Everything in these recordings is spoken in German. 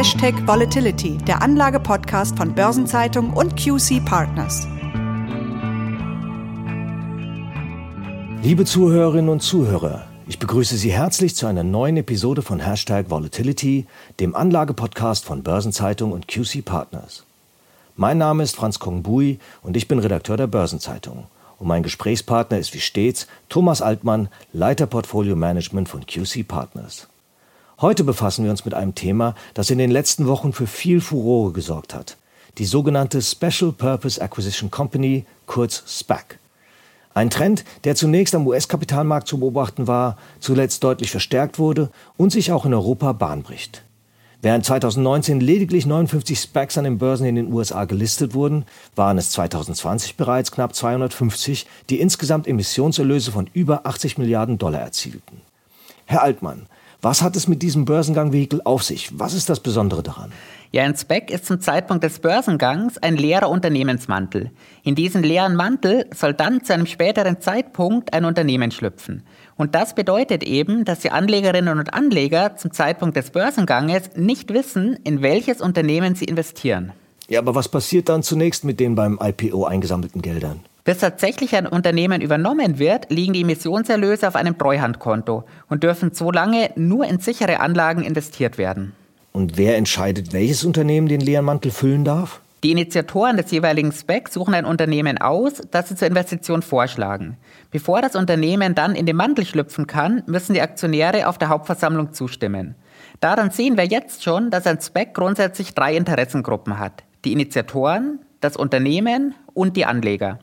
Hashtag Volatility, der Anlage-Podcast von Börsenzeitung und QC Partners. Liebe Zuhörerinnen und Zuhörer, ich begrüße Sie herzlich zu einer neuen Episode von Hashtag Volatility, dem Anlage-Podcast von Börsenzeitung und QC Partners. Mein Name ist Franz Kongbui und ich bin Redakteur der Börsenzeitung. Und mein Gesprächspartner ist wie stets Thomas Altmann, Leiter Portfolio Management von QC Partners. Heute befassen wir uns mit einem Thema, das in den letzten Wochen für viel Furore gesorgt hat. Die sogenannte Special Purpose Acquisition Company, kurz SPAC. Ein Trend, der zunächst am US-Kapitalmarkt zu beobachten war, zuletzt deutlich verstärkt wurde und sich auch in Europa Bahn bricht. Während 2019 lediglich 59 SPACs an den Börsen in den USA gelistet wurden, waren es 2020 bereits knapp 250, die insgesamt Emissionserlöse von über 80 Milliarden Dollar erzielten. Herr Altmann, was hat es mit diesem Börsengang-Vehikel auf sich? Was ist das Besondere daran? Ja, ein SPAC ist zum Zeitpunkt des Börsengangs ein leerer Unternehmensmantel. In diesen leeren Mantel soll dann zu einem späteren Zeitpunkt ein Unternehmen schlüpfen. Und das bedeutet eben, dass die Anlegerinnen und Anleger zum Zeitpunkt des Börsenganges nicht wissen, in welches Unternehmen sie investieren. Ja, aber was passiert dann zunächst mit den beim IPO eingesammelten Geldern? Bis tatsächlich ein Unternehmen übernommen wird, liegen die Emissionserlöse auf einem Treuhandkonto und dürfen so lange nur in sichere Anlagen investiert werden. Und wer entscheidet, welches Unternehmen den leeren Mantel füllen darf? Die Initiatoren des jeweiligen Specs suchen ein Unternehmen aus, das sie zur Investition vorschlagen. Bevor das Unternehmen dann in den Mantel schlüpfen kann, müssen die Aktionäre auf der Hauptversammlung zustimmen. Daran sehen wir jetzt schon, dass ein Spec grundsätzlich drei Interessengruppen hat. Die Initiatoren, das Unternehmen und die Anleger.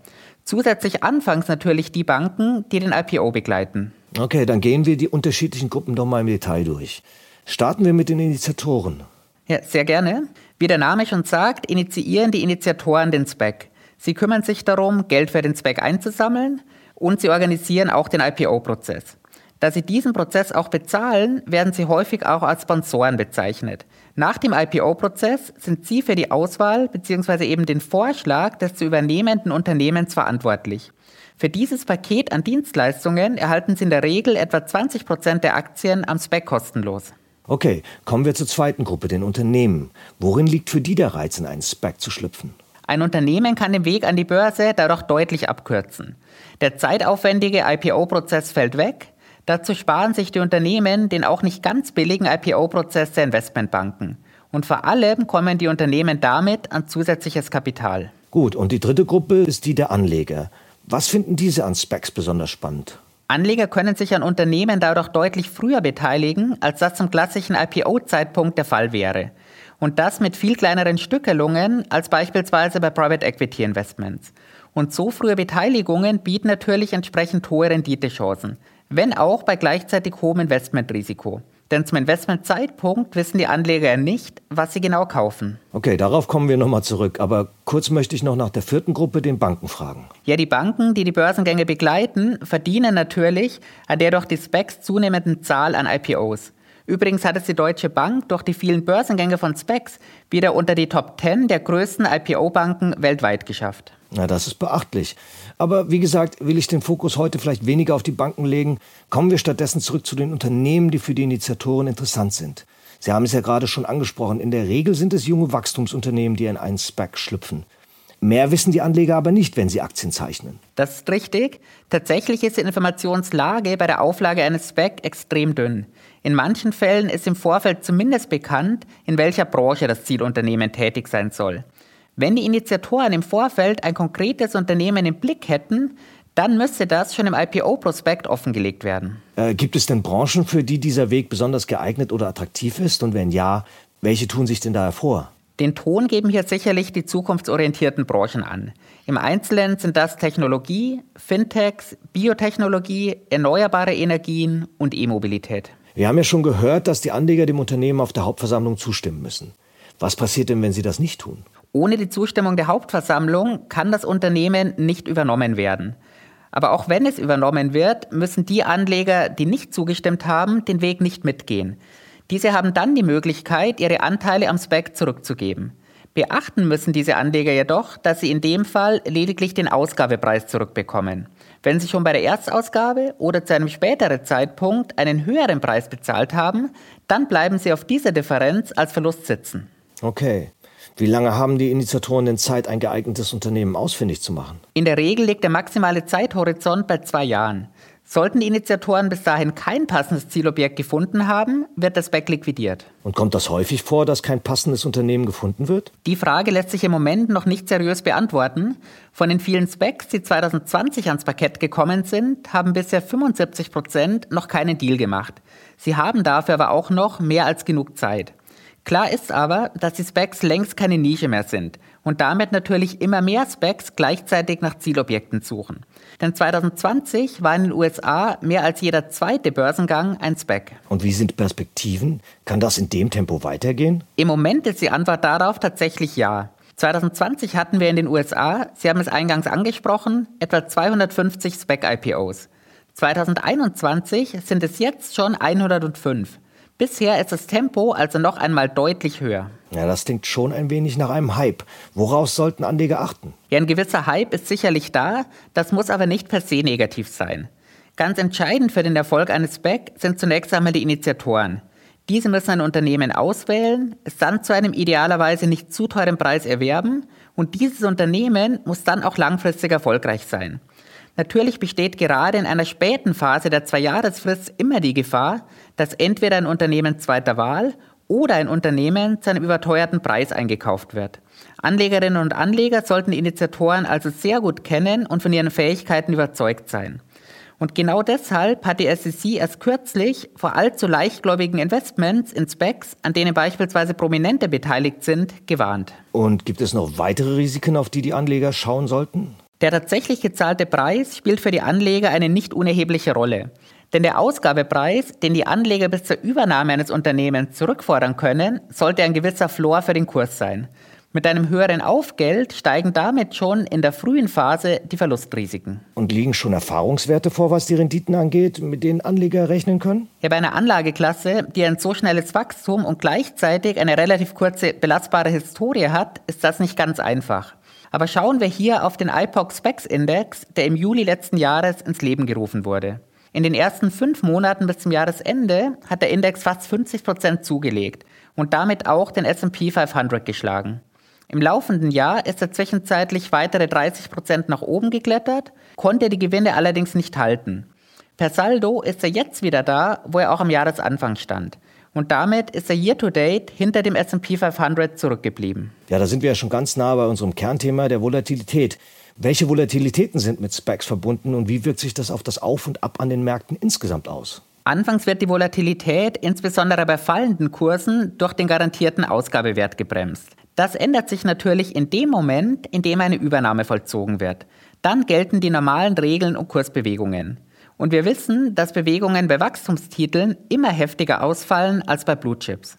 Zusätzlich anfangs natürlich die Banken, die den IPO begleiten. Okay, dann gehen wir die unterschiedlichen Gruppen doch mal im Detail durch. Starten wir mit den Initiatoren. Ja, sehr gerne. Wie der Name schon sagt, initiieren die Initiatoren den SPAC. Sie kümmern sich darum, Geld für den SPAC einzusammeln und sie organisieren auch den IPO-Prozess. Da sie diesen Prozess auch bezahlen, werden sie häufig auch als Sponsoren bezeichnet. Nach dem IPO-Prozess sind sie für die Auswahl bzw. eben den Vorschlag des zu übernehmenden Unternehmens verantwortlich. Für dieses Paket an Dienstleistungen erhalten sie in der Regel etwa 20 Prozent der Aktien am SPAC kostenlos. Okay, kommen wir zur zweiten Gruppe, den Unternehmen. Worin liegt für die der Reiz, in einen SPAC zu schlüpfen? Ein Unternehmen kann den Weg an die Börse dadurch deutlich abkürzen. Der zeitaufwendige IPO-Prozess fällt weg. Dazu sparen sich die Unternehmen den auch nicht ganz billigen IPO-Prozess der Investmentbanken. Und vor allem kommen die Unternehmen damit an zusätzliches Kapital. Gut, und die dritte Gruppe ist die der Anleger. Was finden diese an SPACs besonders spannend? Anleger können sich an Unternehmen dadurch deutlich früher beteiligen, als das zum klassischen IPO-Zeitpunkt der Fall wäre. Und das mit viel kleineren Stückelungen als beispielsweise bei Private Equity Investments. Und so frühe Beteiligungen bieten natürlich entsprechend hohe Renditechancen, wenn auch bei gleichzeitig hohem Investmentrisiko. Denn zum Investmentzeitpunkt wissen die Anleger ja nicht, was sie genau kaufen. Okay, darauf kommen wir nochmal zurück. Aber kurz möchte ich noch nach der vierten Gruppe, den Banken, fragen. Ja, die Banken, die die Börsengänge begleiten, verdienen natürlich an der durch die Specs zunehmenden Zahl an IPOs. Übrigens hat es die Deutsche Bank durch die vielen Börsengänge von Specs wieder unter die Top 10 der größten IPO-Banken weltweit geschafft. Na, das ist beachtlich. Aber wie gesagt, will ich den Fokus heute vielleicht weniger auf die Banken legen. Kommen wir stattdessen zurück zu den Unternehmen, die für die Initiatoren interessant sind. Sie haben es ja gerade schon angesprochen. In der Regel sind es junge Wachstumsunternehmen, die in einen SPAC schlüpfen. Mehr wissen die Anleger aber nicht, wenn sie Aktien zeichnen. Das ist richtig. Tatsächlich ist die Informationslage bei der Auflage eines SPAC extrem dünn. In manchen Fällen ist im Vorfeld zumindest bekannt, in welcher Branche das Zielunternehmen tätig sein soll. Wenn die Initiatoren im Vorfeld ein konkretes Unternehmen im Blick hätten, dann müsste das schon im IPO-Prospekt offengelegt werden. Äh, gibt es denn Branchen, für die dieser Weg besonders geeignet oder attraktiv ist? Und wenn ja, welche tun sich denn da hervor? Den Ton geben hier sicherlich die zukunftsorientierten Branchen an. Im Einzelnen sind das Technologie, Fintechs, Biotechnologie, erneuerbare Energien und E-Mobilität. Wir haben ja schon gehört, dass die Anleger dem Unternehmen auf der Hauptversammlung zustimmen müssen. Was passiert denn, wenn sie das nicht tun? Ohne die Zustimmung der Hauptversammlung kann das Unternehmen nicht übernommen werden. Aber auch wenn es übernommen wird, müssen die Anleger, die nicht zugestimmt haben, den Weg nicht mitgehen. Diese haben dann die Möglichkeit, ihre Anteile am SPAC zurückzugeben. Beachten müssen diese Anleger jedoch, dass sie in dem Fall lediglich den Ausgabepreis zurückbekommen. Wenn sie schon bei der Erstausgabe oder zu einem späteren Zeitpunkt einen höheren Preis bezahlt haben, dann bleiben sie auf dieser Differenz als Verlust sitzen. Okay. Wie lange haben die Initiatoren denn Zeit, ein geeignetes Unternehmen ausfindig zu machen? In der Regel liegt der maximale Zeithorizont bei zwei Jahren. Sollten die Initiatoren bis dahin kein passendes Zielobjekt gefunden haben, wird das Back liquidiert. Und kommt das häufig vor, dass kein passendes Unternehmen gefunden wird? Die Frage lässt sich im Moment noch nicht seriös beantworten. Von den vielen Specs, die 2020 ans Parkett gekommen sind, haben bisher 75 Prozent noch keinen Deal gemacht. Sie haben dafür aber auch noch mehr als genug Zeit. Klar ist aber, dass die Specs längst keine Nische mehr sind und damit natürlich immer mehr Specs gleichzeitig nach Zielobjekten suchen. Denn 2020 war in den USA mehr als jeder zweite Börsengang ein Spec. Und wie sind Perspektiven? Kann das in dem Tempo weitergehen? Im Moment ist die Antwort darauf tatsächlich ja. 2020 hatten wir in den USA, Sie haben es eingangs angesprochen, etwa 250 Spec-IPOs. 2021 sind es jetzt schon 105. Bisher ist das Tempo also noch einmal deutlich höher. Ja, das klingt schon ein wenig nach einem Hype. Woraus sollten Anleger achten? Ja, ein gewisser Hype ist sicherlich da, das muss aber nicht per se negativ sein. Ganz entscheidend für den Erfolg eines SPAC sind zunächst einmal die Initiatoren. Diese müssen ein Unternehmen auswählen, es dann zu einem idealerweise nicht zu teuren Preis erwerben und dieses Unternehmen muss dann auch langfristig erfolgreich sein. Natürlich besteht gerade in einer späten Phase der Zwei-Jahresfrist immer die Gefahr, dass entweder ein Unternehmen zweiter Wahl oder ein Unternehmen zu einem überteuerten Preis eingekauft wird. Anlegerinnen und Anleger sollten die Initiatoren also sehr gut kennen und von ihren Fähigkeiten überzeugt sein. Und genau deshalb hat die SEC erst kürzlich vor allzu leichtgläubigen Investments in Specs, an denen beispielsweise Prominente beteiligt sind, gewarnt. Und gibt es noch weitere Risiken, auf die die Anleger schauen sollten? Der tatsächlich gezahlte Preis spielt für die Anleger eine nicht unerhebliche Rolle. Denn der Ausgabepreis, den die Anleger bis zur Übernahme eines Unternehmens zurückfordern können, sollte ein gewisser Floor für den Kurs sein. Mit einem höheren Aufgeld steigen damit schon in der frühen Phase die Verlustrisiken. Und liegen schon Erfahrungswerte vor, was die Renditen angeht, mit denen Anleger rechnen können? Ja, bei einer Anlageklasse, die ein so schnelles Wachstum und gleichzeitig eine relativ kurze belastbare Historie hat, ist das nicht ganz einfach. Aber schauen wir hier auf den IPOC Specs Index, der im Juli letzten Jahres ins Leben gerufen wurde. In den ersten fünf Monaten bis zum Jahresende hat der Index fast 50 Prozent zugelegt und damit auch den S&P 500 geschlagen. Im laufenden Jahr ist er zwischenzeitlich weitere 30 Prozent nach oben geklettert, konnte die Gewinne allerdings nicht halten. Per Saldo ist er jetzt wieder da, wo er auch am Jahresanfang stand. Und damit ist er year-to-date hinter dem S&P 500 zurückgeblieben. Ja, da sind wir ja schon ganz nah bei unserem Kernthema der Volatilität. Welche Volatilitäten sind mit Specs verbunden und wie wirkt sich das auf das Auf und Ab an den Märkten insgesamt aus? Anfangs wird die Volatilität insbesondere bei fallenden Kursen durch den garantierten Ausgabewert gebremst. Das ändert sich natürlich in dem Moment, in dem eine Übernahme vollzogen wird. Dann gelten die normalen Regeln und Kursbewegungen. Und wir wissen, dass Bewegungen bei Wachstumstiteln immer heftiger ausfallen als bei Blue Chips.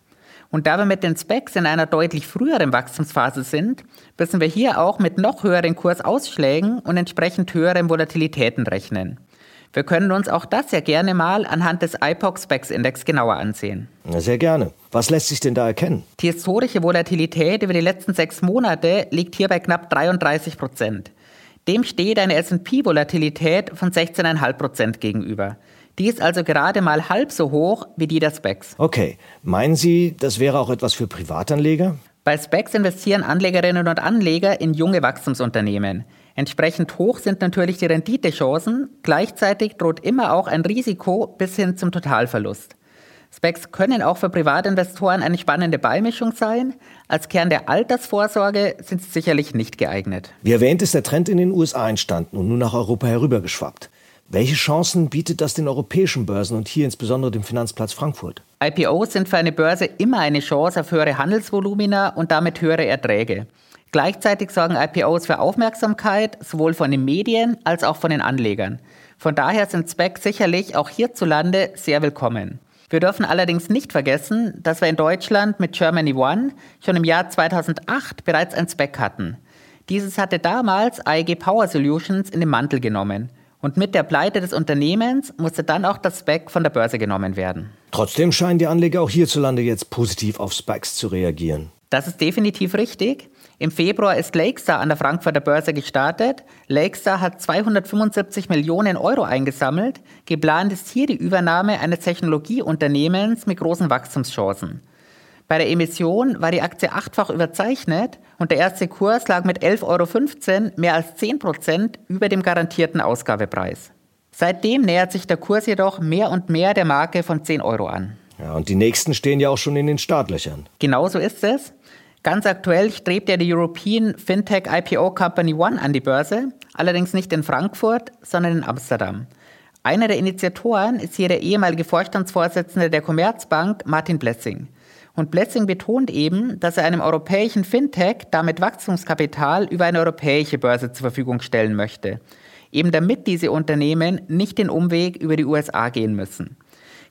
Und da wir mit den Specs in einer deutlich früheren Wachstumsphase sind, müssen wir hier auch mit noch höheren Kursausschlägen und entsprechend höheren Volatilitäten rechnen. Wir können uns auch das ja gerne mal anhand des IPOC Specs Index genauer ansehen. sehr gerne. Was lässt sich denn da erkennen? Die historische Volatilität über die letzten sechs Monate liegt hier bei knapp 33 Prozent. Dem steht eine S&P-Volatilität von 16,5 Prozent gegenüber. Die ist also gerade mal halb so hoch wie die der Specs. Okay. Meinen Sie, das wäre auch etwas für Privatanleger? Bei Specs investieren Anlegerinnen und Anleger in junge Wachstumsunternehmen. Entsprechend hoch sind natürlich die Renditechancen, gleichzeitig droht immer auch ein Risiko bis hin zum Totalverlust. Specs können auch für Privatinvestoren eine spannende Beimischung sein. Als Kern der Altersvorsorge sind sie sicherlich nicht geeignet. Wie erwähnt ist der Trend in den USA entstanden und nun nach Europa herübergeschwappt. Welche Chancen bietet das den europäischen Börsen und hier insbesondere dem Finanzplatz Frankfurt? IPOs sind für eine Börse immer eine Chance auf höhere Handelsvolumina und damit höhere Erträge. Gleichzeitig sorgen IPOs für Aufmerksamkeit, sowohl von den Medien als auch von den Anlegern. Von daher sind Specs sicherlich auch hierzulande sehr willkommen. Wir dürfen allerdings nicht vergessen, dass wir in Deutschland mit Germany One schon im Jahr 2008 bereits ein Spec hatten. Dieses hatte damals AEG Power Solutions in den Mantel genommen. Und mit der Pleite des Unternehmens musste dann auch das SPAC von der Börse genommen werden. Trotzdem scheinen die Anleger auch hierzulande jetzt positiv auf SPACs zu reagieren. Das ist definitiv richtig. Im Februar ist Lakestar an der Frankfurter Börse gestartet. Lakestar hat 275 Millionen Euro eingesammelt. Geplant ist hier die Übernahme eines Technologieunternehmens mit großen Wachstumschancen. Bei der Emission war die Aktie achtfach überzeichnet und der erste Kurs lag mit 11,15 Euro mehr als 10 Prozent über dem garantierten Ausgabepreis. Seitdem nähert sich der Kurs jedoch mehr und mehr der Marke von 10 Euro an. Ja, und die nächsten stehen ja auch schon in den Startlöchern. Genauso ist es. Ganz aktuell strebt ja die European Fintech IPO Company One an die Börse, allerdings nicht in Frankfurt, sondern in Amsterdam. Einer der Initiatoren ist hier der ehemalige Vorstandsvorsitzende der Commerzbank, Martin Blessing. Und Blessing betont eben, dass er einem europäischen Fintech damit Wachstumskapital über eine europäische Börse zur Verfügung stellen möchte. Eben damit diese Unternehmen nicht den Umweg über die USA gehen müssen.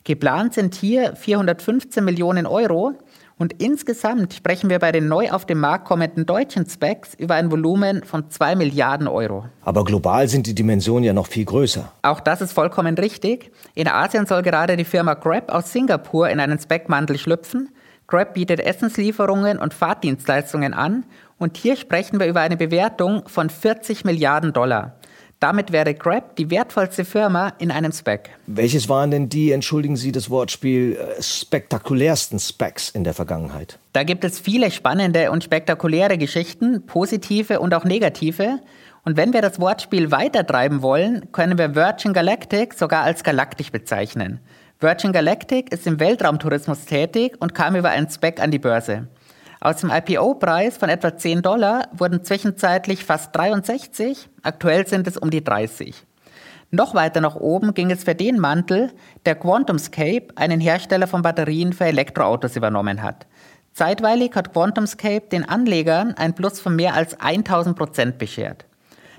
Geplant sind hier 415 Millionen Euro und insgesamt sprechen wir bei den neu auf den Markt kommenden deutschen Specs über ein Volumen von 2 Milliarden Euro. Aber global sind die Dimensionen ja noch viel größer. Auch das ist vollkommen richtig. In Asien soll gerade die Firma Grab aus Singapur in einen Spec-Mantel schlüpfen Grab bietet Essenslieferungen und Fahrtdienstleistungen an und hier sprechen wir über eine Bewertung von 40 Milliarden Dollar. Damit wäre Grab die wertvollste Firma in einem Spec. Welches waren denn die, entschuldigen Sie das Wortspiel, äh, spektakulärsten Specs in der Vergangenheit? Da gibt es viele spannende und spektakuläre Geschichten, positive und auch negative. Und wenn wir das Wortspiel weitertreiben wollen, können wir Virgin Galactic sogar als galaktisch bezeichnen. Virgin Galactic ist im Weltraumtourismus tätig und kam über einen Spec an die Börse. Aus dem IPO-Preis von etwa 10 Dollar wurden zwischenzeitlich fast 63, aktuell sind es um die 30. Noch weiter nach oben ging es für den Mantel, der QuantumScape, einen Hersteller von Batterien für Elektroautos, übernommen hat. Zeitweilig hat QuantumScape den Anlegern ein Plus von mehr als 1000 Prozent beschert.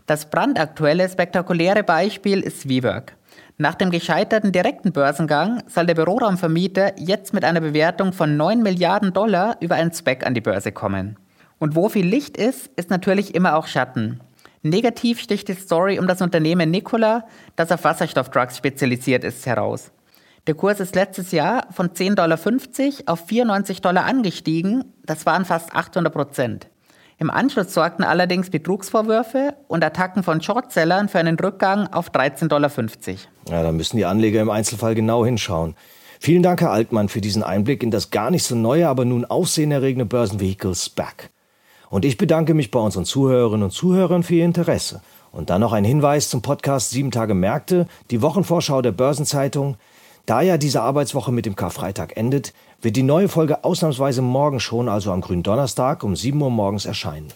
Das brandaktuelle, spektakuläre Beispiel ist WeWork. Nach dem gescheiterten direkten Börsengang soll der Büroraumvermieter jetzt mit einer Bewertung von 9 Milliarden Dollar über einen Spec an die Börse kommen. Und wo viel Licht ist, ist natürlich immer auch Schatten. Negativ sticht die Story um das Unternehmen Nikola, das auf Wasserstoffdrugs spezialisiert ist, heraus. Der Kurs ist letztes Jahr von 10,50 Dollar auf 94 Dollar angestiegen. Das waren fast 800 Prozent. Im Anschluss sorgten allerdings Betrugsvorwürfe und Attacken von Shortsellern für einen Rückgang auf 13,50 Dollar. Ja, da müssen die Anleger im Einzelfall genau hinschauen. Vielen Dank, Herr Altmann, für diesen Einblick in das gar nicht so neue, aber nun aufsehenerregende Börsenvehikel SPAC. Und ich bedanke mich bei unseren Zuhörerinnen und Zuhörern für Ihr Interesse. Und dann noch ein Hinweis zum Podcast Sieben Tage Märkte, die Wochenvorschau der Börsenzeitung. Da ja diese Arbeitswoche mit dem Karfreitag endet, wird die neue Folge ausnahmsweise morgen schon, also am grünen Donnerstag um 7 Uhr morgens erscheinen.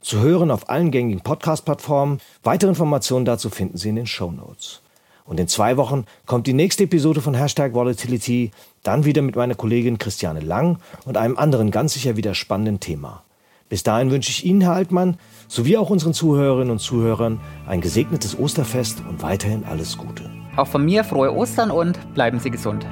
Zu hören auf allen gängigen Podcast-Plattformen. Weitere Informationen dazu finden Sie in den Show Notes. Und in zwei Wochen kommt die nächste Episode von Hashtag Volatility, dann wieder mit meiner Kollegin Christiane Lang und einem anderen ganz sicher wieder spannenden Thema. Bis dahin wünsche ich Ihnen, Herr Altmann, sowie auch unseren Zuhörerinnen und Zuhörern ein gesegnetes Osterfest und weiterhin alles Gute. Auch von mir frohe Ostern und bleiben Sie gesund.